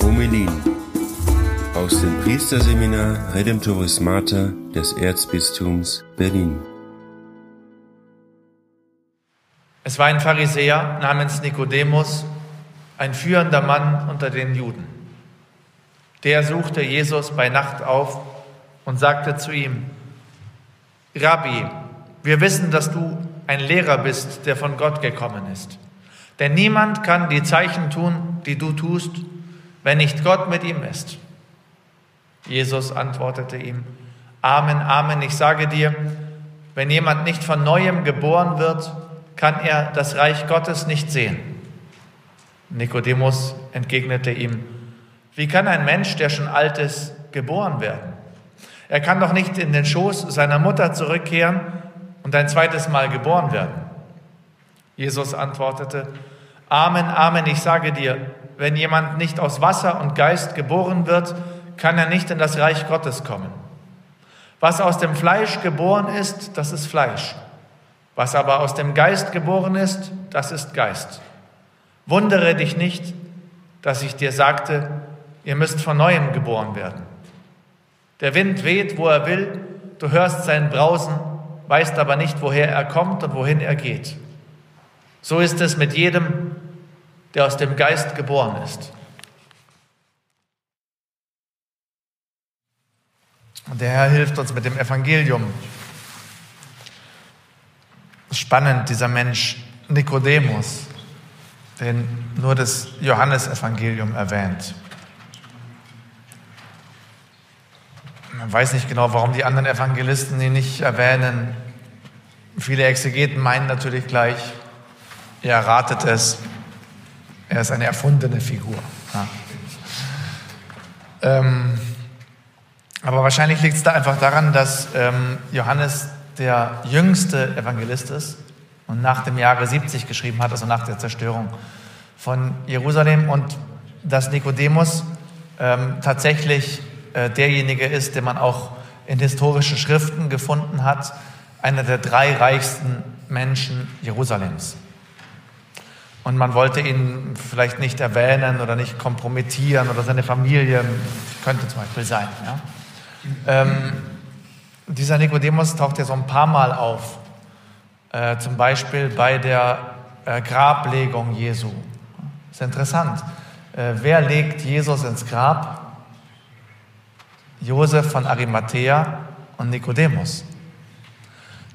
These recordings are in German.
Homilien aus dem Priesterseminar Redemptoris Mater des Erzbistums Berlin. Es war ein Pharisäer namens Nikodemus, ein führender Mann unter den Juden. Der suchte Jesus bei Nacht auf und sagte zu ihm, Rabbi, wir wissen, dass du ein Lehrer bist, der von Gott gekommen ist. Denn niemand kann die Zeichen tun, die du tust, wenn nicht Gott mit ihm ist. Jesus antwortete ihm, Amen, Amen, ich sage dir, wenn jemand nicht von neuem geboren wird, kann er das Reich Gottes nicht sehen. Nikodemus entgegnete ihm, wie kann ein Mensch, der schon alt ist, geboren werden? Er kann doch nicht in den Schoß seiner Mutter zurückkehren und ein zweites Mal geboren werden. Jesus antwortete, Amen, Amen, ich sage dir, wenn jemand nicht aus Wasser und Geist geboren wird, kann er nicht in das Reich Gottes kommen. Was aus dem Fleisch geboren ist, das ist Fleisch. Was aber aus dem Geist geboren ist, das ist Geist. Wundere dich nicht, dass ich dir sagte, ihr müsst von neuem geboren werden. Der Wind weht, wo er will, du hörst sein Brausen, weißt aber nicht, woher er kommt und wohin er geht. So ist es mit jedem, der aus dem Geist geboren ist. Und der Herr hilft uns mit dem Evangelium. Spannend, dieser Mensch Nikodemus, den nur das Johannesevangelium erwähnt. Man weiß nicht genau, warum die anderen Evangelisten ihn nicht erwähnen. Viele Exegeten meinen natürlich gleich, er erratet es, er ist eine erfundene Figur. Ja. Ähm, aber wahrscheinlich liegt es da einfach daran, dass ähm, Johannes der jüngste Evangelist ist und nach dem Jahre 70 geschrieben hat, also nach der Zerstörung von Jerusalem und dass Nikodemus ähm, tatsächlich äh, derjenige ist, den man auch in historischen Schriften gefunden hat, einer der drei reichsten Menschen Jerusalems. Und man wollte ihn vielleicht nicht erwähnen oder nicht kompromittieren oder seine Familie, könnte zum Beispiel sein. Ja? Ähm, dieser Nikodemus taucht ja so ein paar Mal auf, äh, zum Beispiel bei der äh, Grablegung Jesu. Ist interessant. Äh, wer legt Jesus ins Grab? Josef von Arimathea und Nikodemus.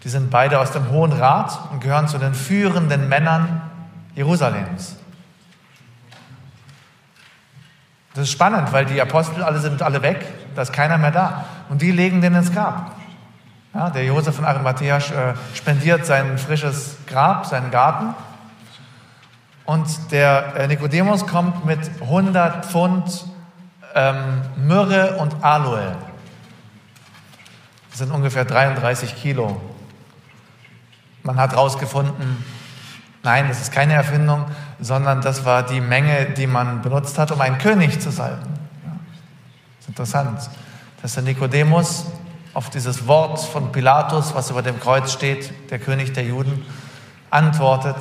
Die sind beide aus dem Hohen Rat und gehören zu den führenden Männern Jerusalems. Das ist spannend, weil die Apostel alle sind alle weg, da ist keiner mehr da. Und die legen den ins Grab. Ja, der Josef von Arimathea äh, spendiert sein frisches Grab, seinen Garten. Und der äh, Nikodemus kommt mit 100 Pfund ähm, Myrrhe und Aloe. Das sind ungefähr 33 Kilo. Man hat herausgefunden, nein, das ist keine Erfindung, sondern das war die Menge, die man benutzt hat, um einen König zu salben. Das ist interessant, dass der Nikodemus auf dieses Wort von Pilatus, was über dem Kreuz steht, der König der Juden, antwortet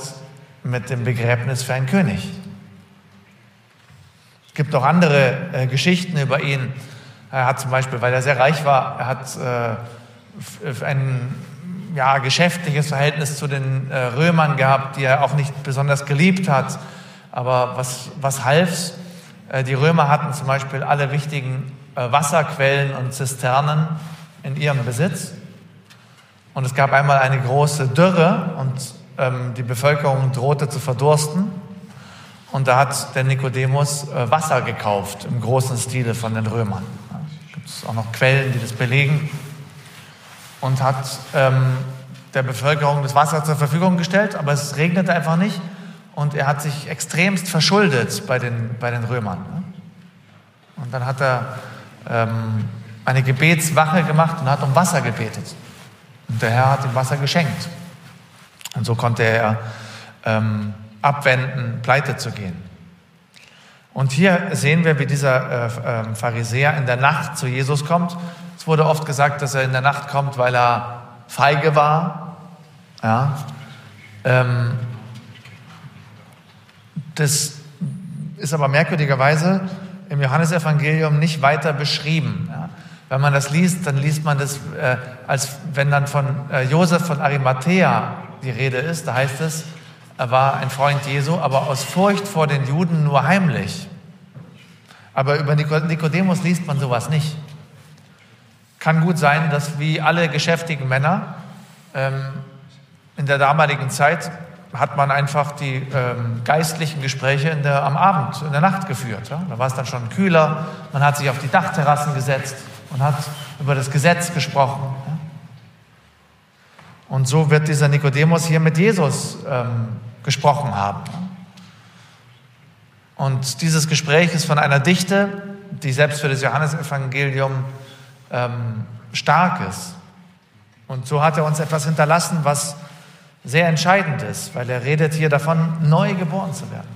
mit dem Begräbnis für einen König. Es gibt auch andere äh, Geschichten über ihn. Er hat zum Beispiel, weil er sehr reich war, er hat äh, ein ja, geschäftliches Verhältnis zu den äh, Römern gehabt, die er auch nicht besonders geliebt hat. Aber was, was half's? Äh, die Römer hatten zum Beispiel alle wichtigen äh, Wasserquellen und Zisternen in ihrem Besitz. Und es gab einmal eine große Dürre und ähm, die Bevölkerung drohte zu verdursten. Und da hat der Nikodemus äh, Wasser gekauft im großen Stile von den Römern. Da gibt es auch noch Quellen, die das belegen. Und hat ähm, der Bevölkerung das Wasser zur Verfügung gestellt, aber es regnete einfach nicht. Und er hat sich extremst verschuldet bei den, bei den Römern. Und dann hat er ähm, eine Gebetswache gemacht und hat um Wasser gebetet. Und der Herr hat ihm Wasser geschenkt. Und so konnte er ähm, abwenden, pleite zu gehen. Und hier sehen wir, wie dieser äh, äh, Pharisäer in der Nacht zu Jesus kommt. Es wurde oft gesagt, dass er in der Nacht kommt, weil er feige war. Ja? Ähm, das ist aber merkwürdigerweise im Johannesevangelium nicht weiter beschrieben. Wenn man das liest, dann liest man das, äh, als wenn dann von äh, Josef von Arimathea die Rede ist. Da heißt es, er war ein Freund Jesu, aber aus Furcht vor den Juden nur heimlich. Aber über Nikodemus liest man sowas nicht. Kann gut sein, dass wie alle geschäftigen Männer ähm, in der damaligen Zeit hat man einfach die ähm, geistlichen Gespräche der, am Abend, in der Nacht geführt. Ja? Da war es dann schon kühler, man hat sich auf die Dachterrassen gesetzt und hat über das Gesetz gesprochen. Und so wird dieser Nikodemus hier mit Jesus ähm, gesprochen haben. Und dieses Gespräch ist von einer Dichte, die selbst für das Johannesevangelium ähm, stark ist. Und so hat er uns etwas hinterlassen, was sehr entscheidend ist, weil er redet hier davon, neu geboren zu werden.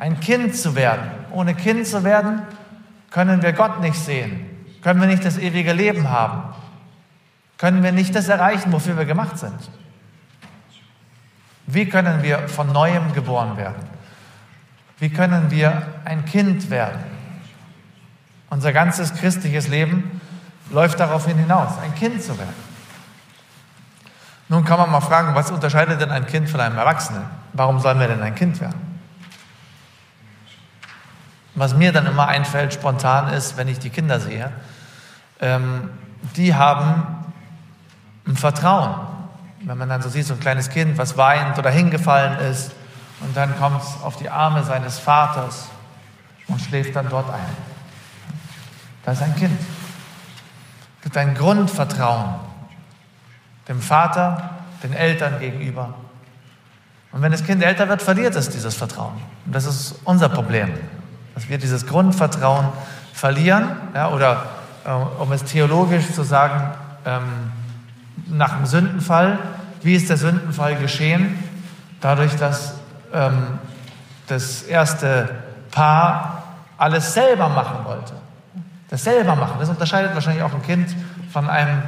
Ein Kind zu werden. Ohne Kind zu werden, können wir Gott nicht sehen, können wir nicht das ewige Leben haben, können wir nicht das erreichen, wofür wir gemacht sind. Wie können wir von neuem geboren werden? Wie können wir ein Kind werden? Unser ganzes christliches Leben läuft darauf hinaus, ein Kind zu werden. Nun kann man mal fragen, was unterscheidet denn ein Kind von einem Erwachsenen? Warum sollen wir denn ein Kind werden? Was mir dann immer einfällt, spontan ist, wenn ich die Kinder sehe, ähm, die haben ein Vertrauen. Wenn man dann so sieht, so ein kleines Kind, was weint oder hingefallen ist, und dann kommt es auf die Arme seines Vaters und schläft dann dort ein. Das ist ein Kind. Es gibt ein Grundvertrauen dem Vater, den Eltern gegenüber. Und wenn das Kind älter wird, verliert es dieses Vertrauen. Und das ist unser Problem, dass wir dieses Grundvertrauen verlieren, ja, oder äh, um es theologisch zu sagen, ähm, nach dem Sündenfall, wie ist der Sündenfall geschehen? Dadurch, dass ähm, das erste Paar alles selber machen wollte. Das selber machen, das unterscheidet wahrscheinlich auch ein Kind von einem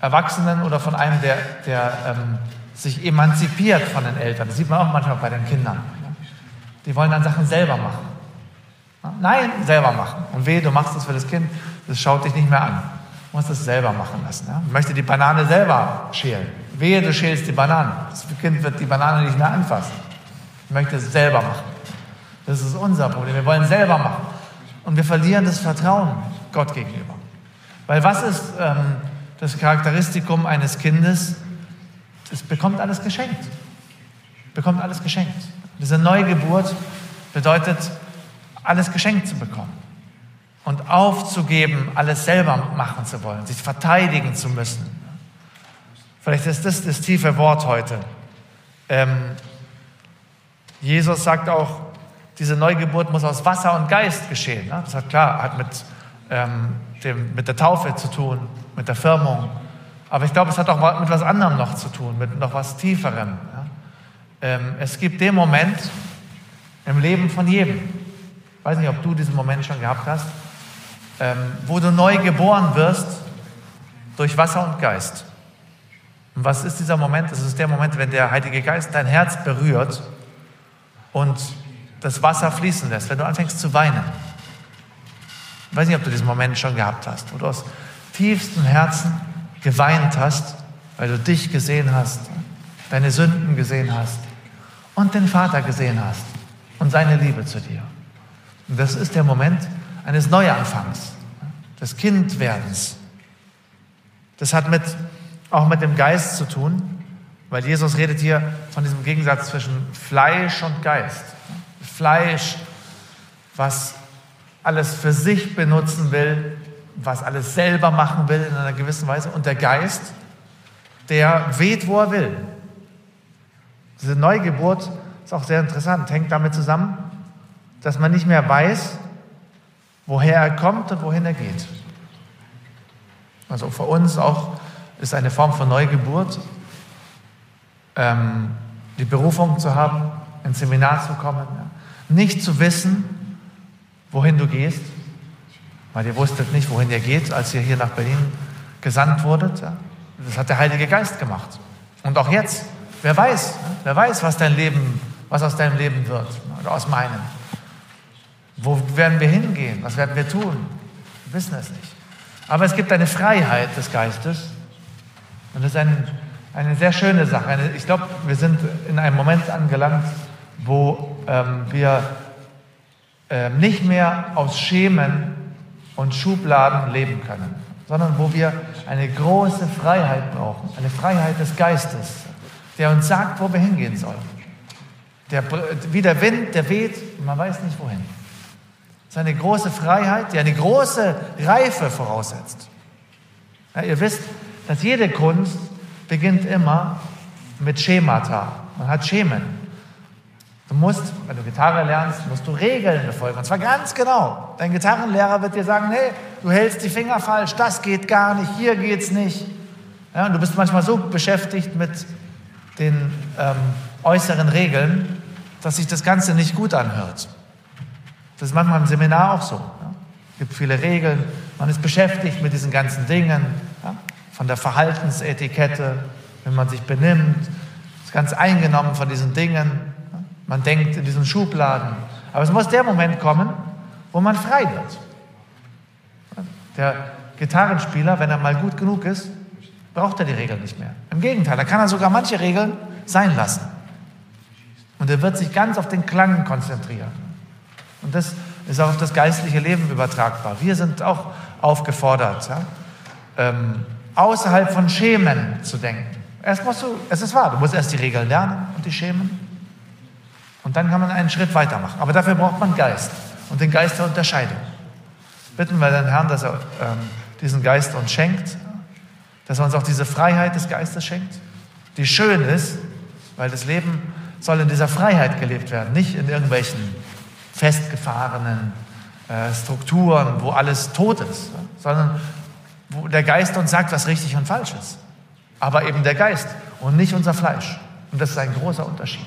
Erwachsenen oder von einem, der, der ähm, sich emanzipiert von den Eltern. Das sieht man auch manchmal bei den Kindern. Die wollen dann Sachen selber machen. Nein, selber machen. Und weh, du machst das für das Kind, das schaut dich nicht mehr an. Du musst das selber machen lassen. Ja? Du möchtest die Banane selber schälen. Wehe, du schälst die Banane. Das Kind wird die Banane nicht mehr anfassen. Ich möchte es selber machen. Das ist unser Problem. Wir wollen selber machen. Und wir verlieren das Vertrauen Gott gegenüber. Weil was ist, ähm, das Charakteristikum eines Kindes, es bekommt alles geschenkt. Bekommt alles geschenkt. Diese Neugeburt bedeutet, alles geschenkt zu bekommen. Und aufzugeben, alles selber machen zu wollen, sich verteidigen zu müssen. Vielleicht ist das das tiefe Wort heute. Ähm, Jesus sagt auch, diese Neugeburt muss aus Wasser und Geist geschehen. Ne? Das hat klar, hat mit, ähm, dem, mit der Taufe zu tun, mit der Firmung. Aber ich glaube, es hat auch mit was anderem noch zu tun, mit noch was Tieferem. Ja? Ähm, es gibt den Moment im Leben von jedem, ich weiß nicht, ob du diesen Moment schon gehabt hast, ähm, wo du neu geboren wirst durch Wasser und Geist. Und was ist dieser Moment? Das ist der Moment, wenn der Heilige Geist dein Herz berührt und das Wasser fließen lässt, wenn du anfängst zu weinen. Ich weiß nicht, ob du diesen Moment schon gehabt hast, wo du aus tiefstem Herzen geweint hast, weil du dich gesehen hast, deine Sünden gesehen hast und den Vater gesehen hast und seine Liebe zu dir. Und das ist der Moment eines Neuanfangs, des Kindwerdens. Das hat mit, auch mit dem Geist zu tun, weil Jesus redet hier von diesem Gegensatz zwischen Fleisch und Geist. Fleisch, was alles für sich benutzen will, was alles selber machen will in einer gewissen Weise. Und der Geist, der weht, wo er will. Diese Neugeburt ist auch sehr interessant, hängt damit zusammen, dass man nicht mehr weiß, woher er kommt und wohin er geht. Also für uns auch ist eine Form von Neugeburt, ähm, die Berufung zu haben, ins Seminar zu kommen, ja. nicht zu wissen, wohin du gehst, weil ihr wusstet nicht, wohin ihr geht, als ihr hier nach Berlin gesandt wurdet. Das hat der Heilige Geist gemacht. Und auch jetzt, wer weiß, wer weiß, was dein Leben, was aus deinem Leben wird oder aus meinem. Wo werden wir hingehen? Was werden wir tun? Wir wissen es nicht. Aber es gibt eine Freiheit des Geistes. Und das ist ein, eine sehr schöne Sache. ich glaube, wir sind in einem Moment angelangt, wo ähm, wir ähm, nicht mehr aus Schemen und Schubladen leben können, sondern wo wir eine große Freiheit brauchen, eine Freiheit des Geistes, der uns sagt, wo wir hingehen sollen. Der, wie der Wind, der weht, man weiß nicht wohin. Es ist eine große Freiheit, die eine große Reife voraussetzt. Ja, ihr wisst, dass jede Kunst beginnt immer mit Schemata. Man hat Schemen. Du musst, wenn du Gitarre lernst, musst du Regeln befolgen. Und zwar ganz genau. Dein Gitarrenlehrer wird dir sagen, hey, du hältst die Finger falsch, das geht gar nicht, hier geht's nicht. Ja, und du bist manchmal so beschäftigt mit den ähm, äußeren Regeln, dass sich das Ganze nicht gut anhört. Das ist manchmal im Seminar auch so. Ja. Es gibt viele Regeln, man ist beschäftigt mit diesen ganzen Dingen, ja, von der Verhaltensetikette, wenn man sich benimmt, ist ganz eingenommen von diesen Dingen. Man denkt in diesen Schubladen. Aber es muss der Moment kommen, wo man frei wird. Der Gitarrenspieler, wenn er mal gut genug ist, braucht er die Regeln nicht mehr. Im Gegenteil, da kann er sogar manche Regeln sein lassen. Und er wird sich ganz auf den Klang konzentrieren. Und das ist auch auf das geistliche Leben übertragbar. Wir sind auch aufgefordert, ja, ähm, außerhalb von Schemen zu denken. Erst musst du, es ist wahr, du musst erst die Regeln lernen und die Schemen. Und dann kann man einen Schritt weitermachen. Aber dafür braucht man Geist und den Geist der Unterscheidung. Bitten wir den Herrn, dass er ähm, diesen Geist uns schenkt, dass er uns auch diese Freiheit des Geistes schenkt, die schön ist, weil das Leben soll in dieser Freiheit gelebt werden, nicht in irgendwelchen festgefahrenen äh, Strukturen, wo alles tot ist, sondern wo der Geist uns sagt, was richtig und falsch ist. Aber eben der Geist und nicht unser Fleisch. Und das ist ein großer Unterschied.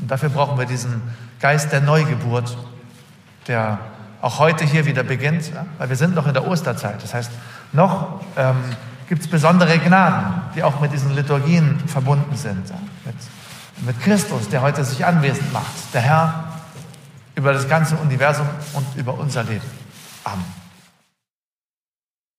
Und dafür brauchen wir diesen Geist der Neugeburt, der auch heute hier wieder beginnt, weil wir sind noch in der Osterzeit. Das heißt, noch ähm, gibt es besondere Gnaden, die auch mit diesen Liturgien verbunden sind. Mit, mit Christus, der heute sich anwesend macht, der Herr über das ganze Universum und über unser Leben. Amen.